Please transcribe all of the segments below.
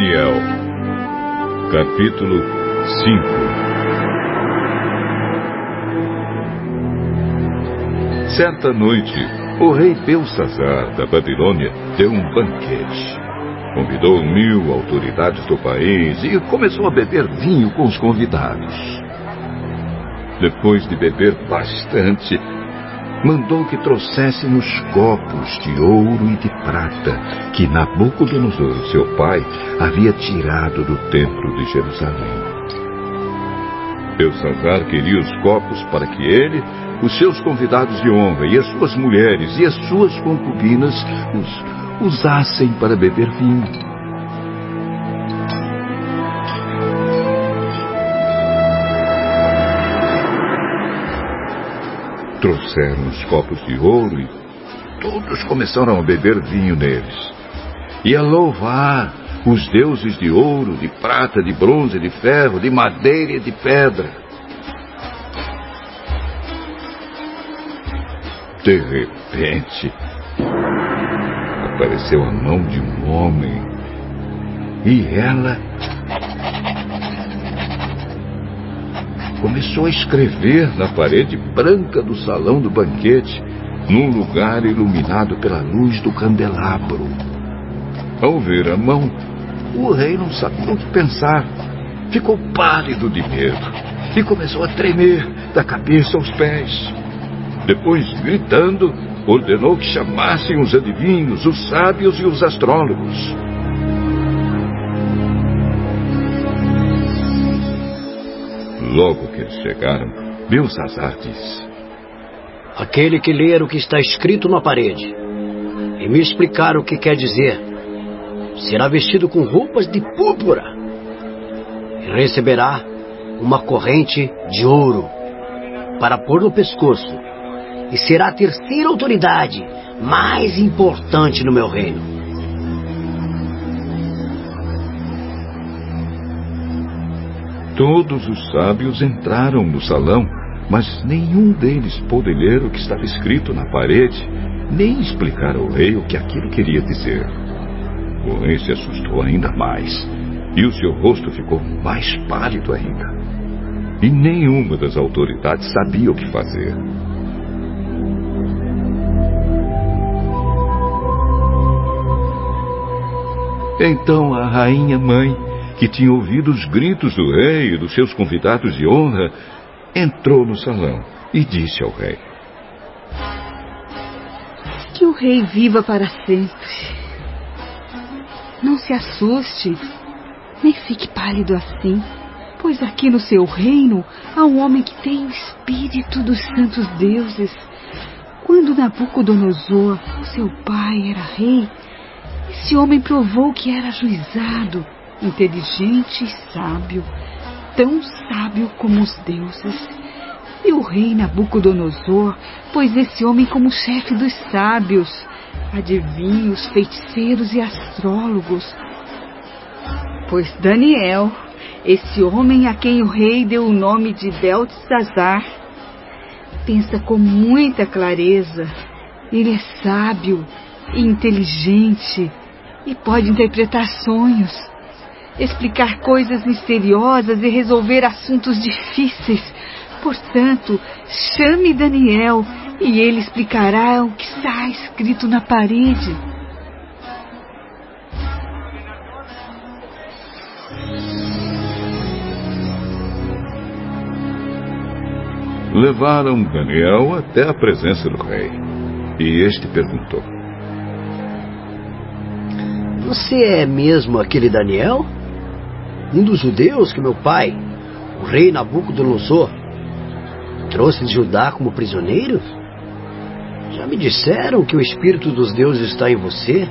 Daniel, capítulo 5 Certa noite, o rei Belsazar da Babilônia deu um banquete. Convidou mil autoridades do país e começou a beber vinho com os convidados. Depois de beber bastante, mandou que trouxessem os copos de ouro e de prata que Nabucodonosor, seu pai, havia tirado do templo de Jerusalém. Belsazar queria os copos para que ele, os seus convidados de honra e as suas mulheres e as suas concubinas os usassem para beber vinho. Trouxeram os copos de ouro e todos começaram a beber vinho neles. E a louvar os deuses de ouro, de prata, de bronze, de ferro, de madeira e de pedra. De repente, apareceu a mão de um homem e ela começou a escrever na parede branca do salão do banquete, num lugar iluminado pela luz do candelabro. Ao ver a mão, o rei não sabia o que pensar. Ficou pálido de medo e começou a tremer da cabeça aos pés. Depois, gritando, ordenou que chamassem os adivinhos, os sábios e os astrólogos. Logo que eles chegaram, Belsazar disse: Aquele que ler o que está escrito na parede e me explicar o que quer dizer, será vestido com roupas de púrpura e receberá uma corrente de ouro para pôr no pescoço e será a terceira autoridade mais importante no meu reino. Todos os sábios entraram no salão, mas nenhum deles pôde ler o que estava escrito na parede, nem explicar ao rei o que aquilo queria dizer. O rei se assustou ainda mais, e o seu rosto ficou mais pálido ainda. E nenhuma das autoridades sabia o que fazer. Então a rainha mãe que tinha ouvido os gritos do rei e dos seus convidados de honra, entrou no salão e disse ao rei: Que o rei viva para sempre. Não se assuste, nem fique pálido assim, pois aqui no seu reino há um homem que tem o espírito dos santos deuses. Quando Nabucodonosor, seu pai, era rei, esse homem provou que era juizado inteligente e sábio, tão sábio como os deuses. E o rei Nabucodonosor pôs esse homem como chefe dos sábios, adivinhos, feiticeiros e astrólogos. Pois Daniel, esse homem a quem o rei deu o nome de Beltesazar, pensa com muita clareza. Ele é sábio e inteligente e pode interpretar sonhos explicar coisas misteriosas e resolver assuntos difíceis. Portanto, chame Daniel e ele explicará o que está escrito na parede. Levaram Daniel até a presença do rei. E este perguntou: Você é mesmo aquele Daniel? Um dos judeus que meu pai, o rei Nabucodonosor, trouxe de Judá como prisioneiro? Já me disseram que o Espírito dos deuses está em você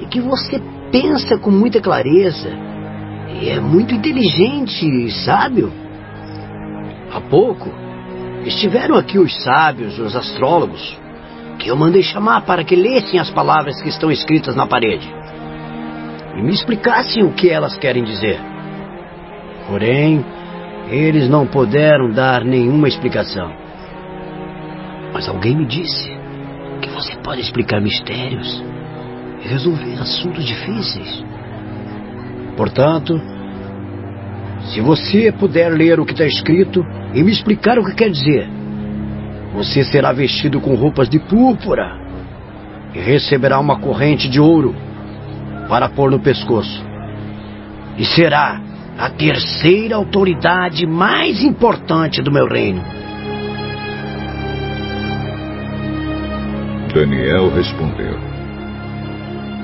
e que você pensa com muita clareza e é muito inteligente e sábio. Há pouco estiveram aqui os sábios, os astrólogos, que eu mandei chamar para que lessem as palavras que estão escritas na parede e me explicassem o que elas querem dizer. Porém, eles não puderam dar nenhuma explicação. Mas alguém me disse que você pode explicar mistérios e resolver assuntos difíceis. Portanto, se você puder ler o que está escrito e me explicar o que quer dizer, você será vestido com roupas de púrpura e receberá uma corrente de ouro para pôr no pescoço. E será a terceira autoridade mais importante do meu reino. Daniel respondeu: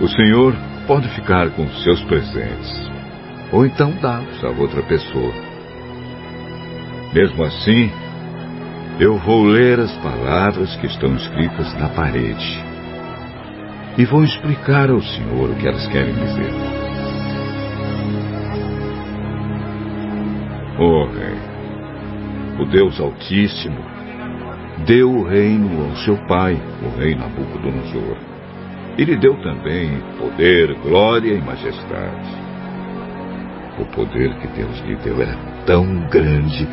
O senhor pode ficar com seus presentes, ou então dá-os a outra pessoa. Mesmo assim, eu vou ler as palavras que estão escritas na parede e vou explicar ao senhor o que elas querem dizer. Oh, rei, o Deus Altíssimo deu o reino ao seu pai, o rei Nabucodonosor. E lhe deu também poder, glória e majestade. O poder que Deus lhe deu era tão grande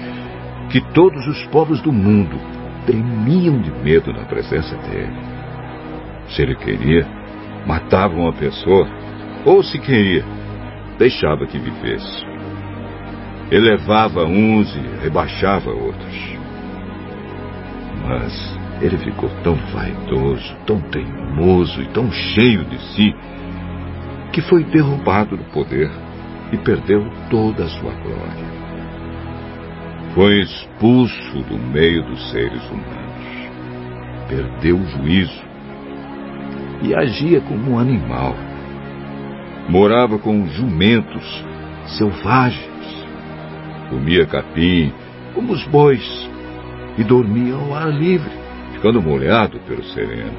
que todos os povos do mundo tremiam de medo na presença dele. Se ele queria, matava uma pessoa, ou se queria, deixava que vivesse. Elevava uns e rebaixava outros. Mas ele ficou tão vaidoso, tão teimoso e tão cheio de si, que foi derrubado do poder e perdeu toda a sua glória. Foi expulso do meio dos seres humanos. Perdeu o juízo e agia como um animal. Morava com jumentos selvagens. Comia capim como os bois e dormia ao ar livre, ficando molhado pelo sereno.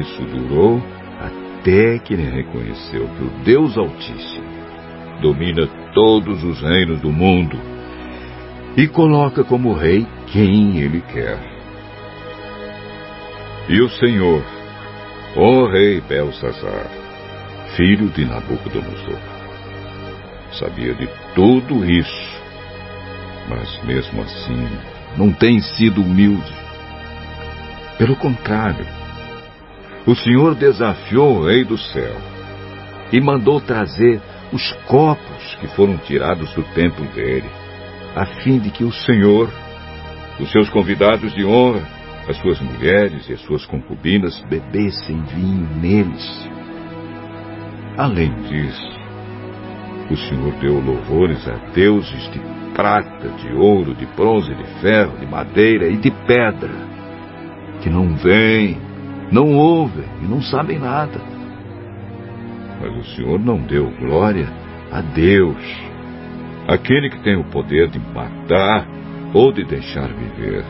Isso durou até que ele reconheceu que o Deus Altíssimo domina todos os reinos do mundo e coloca como rei quem ele quer. E o Senhor, ó rei Belsazar, filho de Nabucodonosor, sabia de tudo isso mas mesmo assim não tem sido humilde. Pelo contrário, o Senhor desafiou o Rei do céu e mandou trazer os copos que foram tirados do templo dele, a fim de que o Senhor, os seus convidados de honra, as suas mulheres e as suas concubinas bebessem vinho neles. Além disso, o Senhor deu louvores a deuses de prata, de ouro, de bronze, de ferro, de madeira e de pedra, que não veem, não ouvem e não sabem nada. Mas o Senhor não deu glória a Deus, aquele que tem o poder de matar ou de deixar viver,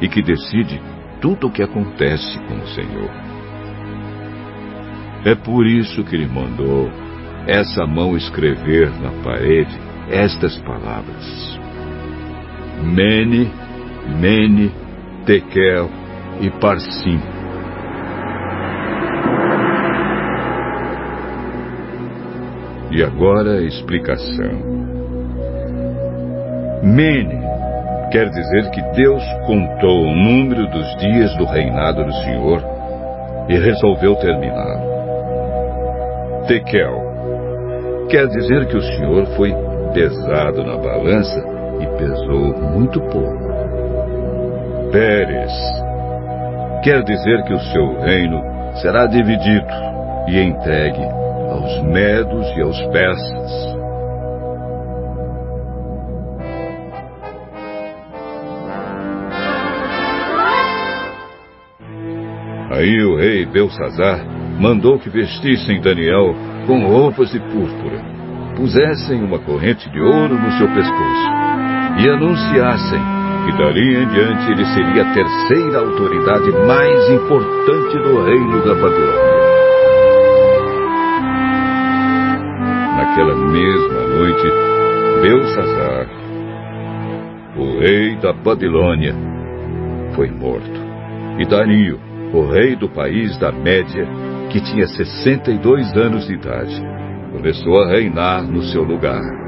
e que decide tudo o que acontece com o Senhor. É por isso que ele mandou essa mão escrever na parede estas palavras: Mene, Mene, Tekel e Parsim. E agora a explicação. Mene quer dizer que Deus contou o número dos dias do reinado do Senhor e resolveu terminá-lo. Tekel quer dizer que o Senhor foi pesado na balança e pesou muito pouco. Pérez quer dizer que o seu reino será dividido e entregue aos medos e aos persas. Aí o rei Belsazar mandou que vestissem Daniel com roupas de púrpura pusessem uma corrente de ouro no seu pescoço e anunciassem que dali em diante ele seria a terceira autoridade mais importante do reino da Babilônia. Naquela mesma noite, Belsazar, o rei da Babilônia, foi morto. E Dario, o rei do país da Média, que tinha 62 anos de idade, começou a reinar no seu lugar.